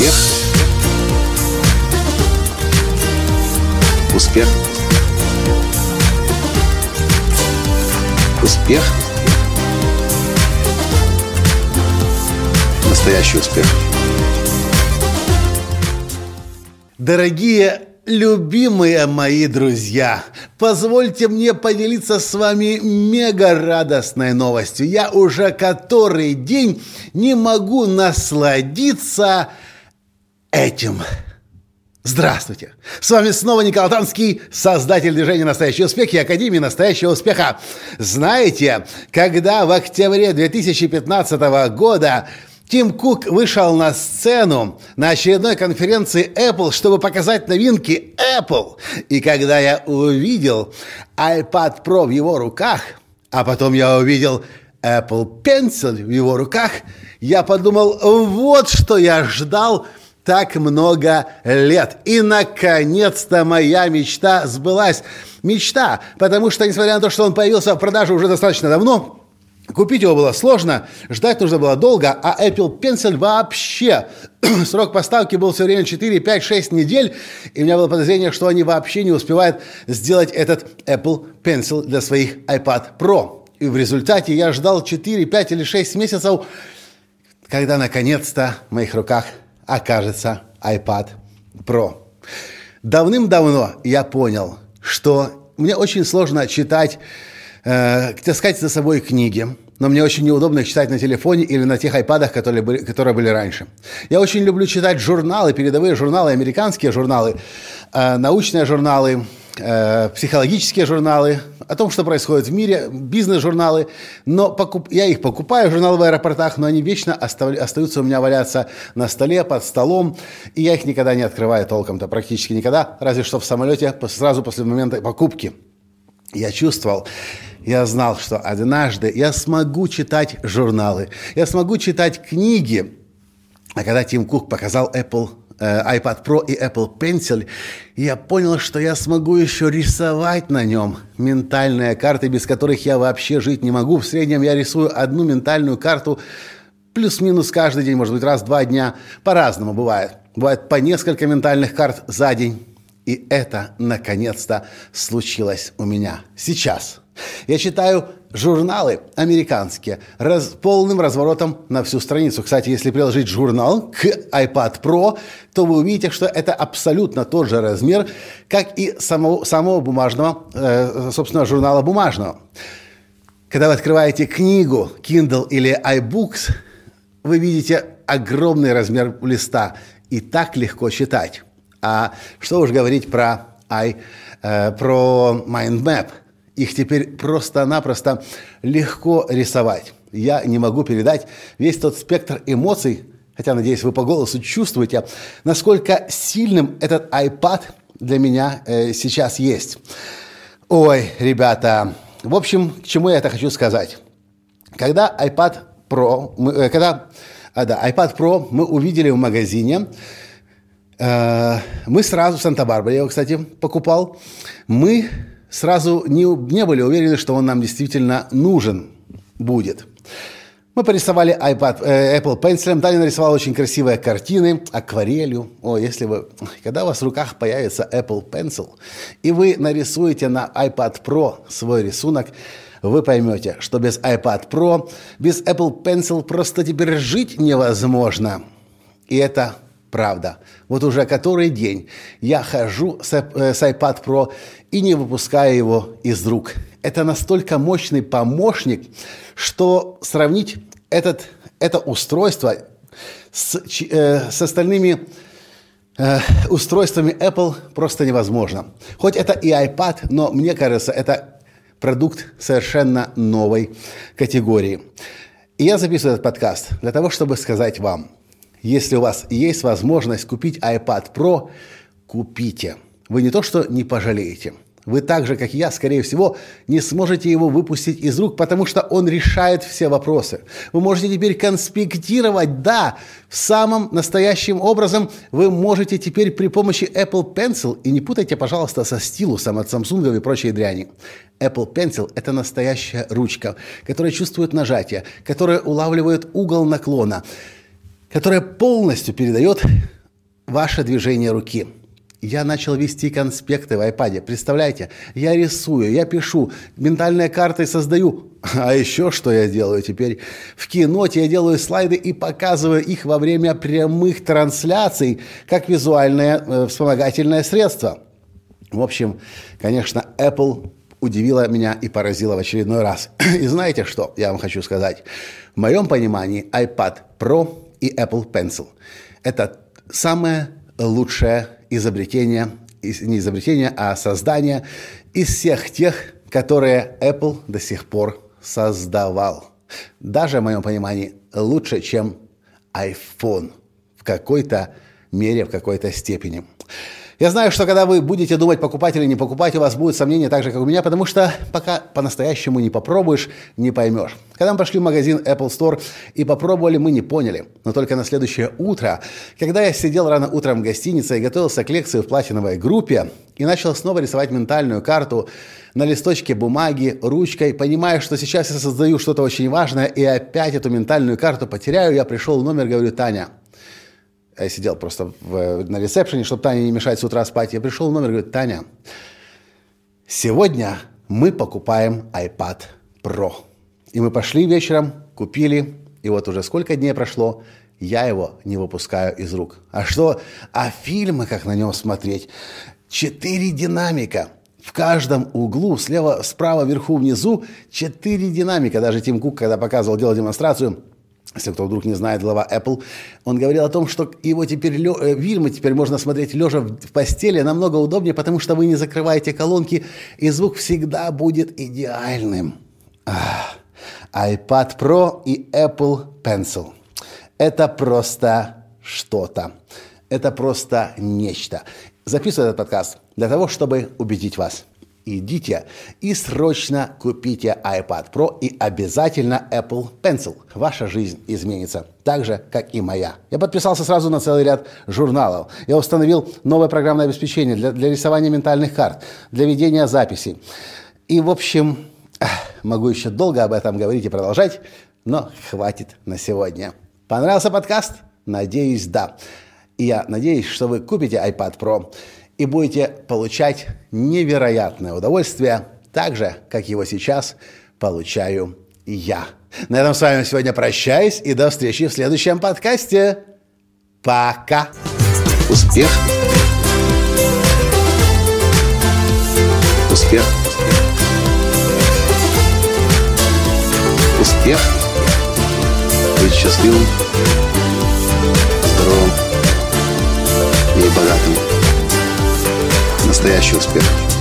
Успех. Успех. Успех. Настоящий успех. Дорогие Любимые мои друзья, позвольте мне поделиться с вами мега радостной новостью. Я уже который день не могу насладиться этим. Здравствуйте! С вами снова Николай Танский, создатель движения «Настоящий успех» и Академии «Настоящего успеха». Знаете, когда в октябре 2015 года Тим Кук вышел на сцену на очередной конференции Apple, чтобы показать новинки Apple. И когда я увидел iPad Pro в его руках, а потом я увидел Apple Pencil в его руках, я подумал, вот что я ждал так много лет. И, наконец-то, моя мечта сбылась. Мечта, потому что, несмотря на то, что он появился в продаже уже достаточно давно, Купить его было сложно, ждать нужно было долго, а Apple Pencil вообще срок поставки был все время 4, 5, 6 недель, и у меня было подозрение, что они вообще не успевают сделать этот Apple Pencil для своих iPad Pro. И в результате я ждал 4, 5 или 6 месяцев, когда наконец-то в моих руках окажется iPad Pro. Давным-давно я понял, что мне очень сложно читать э, таскать за собой книги, но мне очень неудобно их читать на телефоне или на тех айпадах, которые были, которые были раньше. Я очень люблю читать журналы, передовые журналы, американские журналы, э, научные журналы, психологические журналы, о том, что происходит в мире, бизнес-журналы. Но покуп... я их покупаю, журналы в аэропортах, но они вечно остав... остаются у меня валяться на столе, под столом, и я их никогда не открываю толком-то, практически никогда, разве что в самолете сразу после момента покупки. Я чувствовал, я знал, что однажды я смогу читать журналы, я смогу читать книги. А когда Тим Кук показал Apple э, iPad Pro и Apple Pencil, я понял, что я смогу еще рисовать на нем ментальные карты, без которых я вообще жить не могу. В среднем я рисую одну ментальную карту плюс-минус каждый день, может быть, раз-два дня. По-разному бывает. Бывает по несколько ментальных карт за день. И это, наконец-то, случилось у меня сейчас. Я читаю журналы американские раз, полным разворотом на всю страницу. Кстати, если приложить журнал к iPad Pro, то вы увидите, что это абсолютно тот же размер, как и самого, самого бумажного, э, собственно, журнала бумажного. Когда вы открываете книгу Kindle или iBooks, вы видите огромный размер листа и так легко читать. А что уж говорить про, I, э, про Mind Map. Их теперь просто-напросто легко рисовать. Я не могу передать весь тот спектр эмоций, хотя, надеюсь, вы по голосу чувствуете, насколько сильным этот iPad для меня э, сейчас есть. Ой, ребята, в общем, к чему я это хочу сказать? Когда iPad Pro, мы, э, когда, а, да, iPad Pro мы увидели в магазине, Э, мы сразу в Санта-Барбаре, его, кстати, покупал, мы сразу не, не были уверены, что он нам действительно нужен будет. Мы порисовали iPad, э, Apple Pencil, Таня нарисовала очень красивые картины, акварелью. О, если вы, когда у вас в руках появится Apple Pencil, и вы нарисуете на iPad Pro свой рисунок, вы поймете, что без iPad Pro, без Apple Pencil просто теперь жить невозможно. И это правда. Вот уже который день я хожу с, э, с iPad Pro и не выпускаю его из рук. Это настолько мощный помощник, что сравнить этот, это устройство с, э, с остальными э, устройствами Apple просто невозможно. Хоть это и iPad, но мне кажется, это продукт совершенно новой категории. И я записываю этот подкаст для того, чтобы сказать вам – если у вас есть возможность купить iPad Pro, купите. Вы не то что не пожалеете. Вы так же, как и я, скорее всего, не сможете его выпустить из рук, потому что он решает все вопросы. Вы можете теперь конспектировать, да, в самом настоящем образом вы можете теперь при помощи Apple Pencil, и не путайте, пожалуйста, со стилусом от Samsung и прочей дряни. Apple Pencil – это настоящая ручка, которая чувствует нажатие, которая улавливает угол наклона – которая полностью передает ваше движение руки. Я начал вести конспекты в iPad. Представляете, я рисую, я пишу, ментальной картой создаю. А еще что я делаю теперь? В киноте я делаю слайды и показываю их во время прямых трансляций, как визуальное э, вспомогательное средство. В общем, конечно, Apple удивила меня и поразила в очередной раз. И знаете что, я вам хочу сказать. В моем понимании iPad Pro и Apple Pencil – это самое лучшее изобретение, не изобретение, а создание из всех тех, которые Apple до сих пор создавал. Даже, в моем понимании, лучше, чем iPhone в какой-то мере, в какой-то степени. Я знаю, что когда вы будете думать, покупать или не покупать, у вас будут сомнения так же, как у меня, потому что пока по-настоящему не попробуешь, не поймешь. Когда мы пошли в магазин Apple Store и попробовали, мы не поняли. Но только на следующее утро, когда я сидел рано утром в гостинице и готовился к лекции в платиновой группе, и начал снова рисовать ментальную карту на листочке бумаги, ручкой, понимая, что сейчас я создаю что-то очень важное, и опять эту ментальную карту потеряю, я пришел в номер, говорю, Таня, я сидел просто в, на ресепшене, чтобы Таня не мешать с утра спать. Я пришел в номер и говорю, Таня, сегодня мы покупаем iPad Pro. И мы пошли вечером, купили, и вот уже сколько дней прошло, я его не выпускаю из рук. А что? А фильмы, как на нем смотреть? Четыре динамика. В каждом углу, слева, справа, вверху, внизу, четыре динамика. Даже Тим Кук, когда показывал, делал демонстрацию, если кто вдруг не знает, глава Apple, он говорил о том, что его теперь э, фильмы теперь можно смотреть лежа в постели намного удобнее, потому что вы не закрываете колонки, и звук всегда будет идеальным. Ах, iPad Pro и Apple Pencil. Это просто что-то. Это просто нечто. Записываю этот подкаст для того, чтобы убедить вас – идите и срочно купите iPad Pro и обязательно Apple Pencil. Ваша жизнь изменится так же, как и моя. Я подписался сразу на целый ряд журналов. Я установил новое программное обеспечение для, для рисования ментальных карт, для ведения записей. И, в общем, могу еще долго об этом говорить и продолжать, но хватит на сегодня. Понравился подкаст? Надеюсь, да. И я надеюсь, что вы купите iPad Pro и будете получать невероятное удовольствие, так же, как его сейчас получаю я. На этом с вами сегодня прощаюсь и до встречи в следующем подкасте. Пока! Успех! Успех! Успех! Быть счастливым, здоровым и богатым настоящий успех.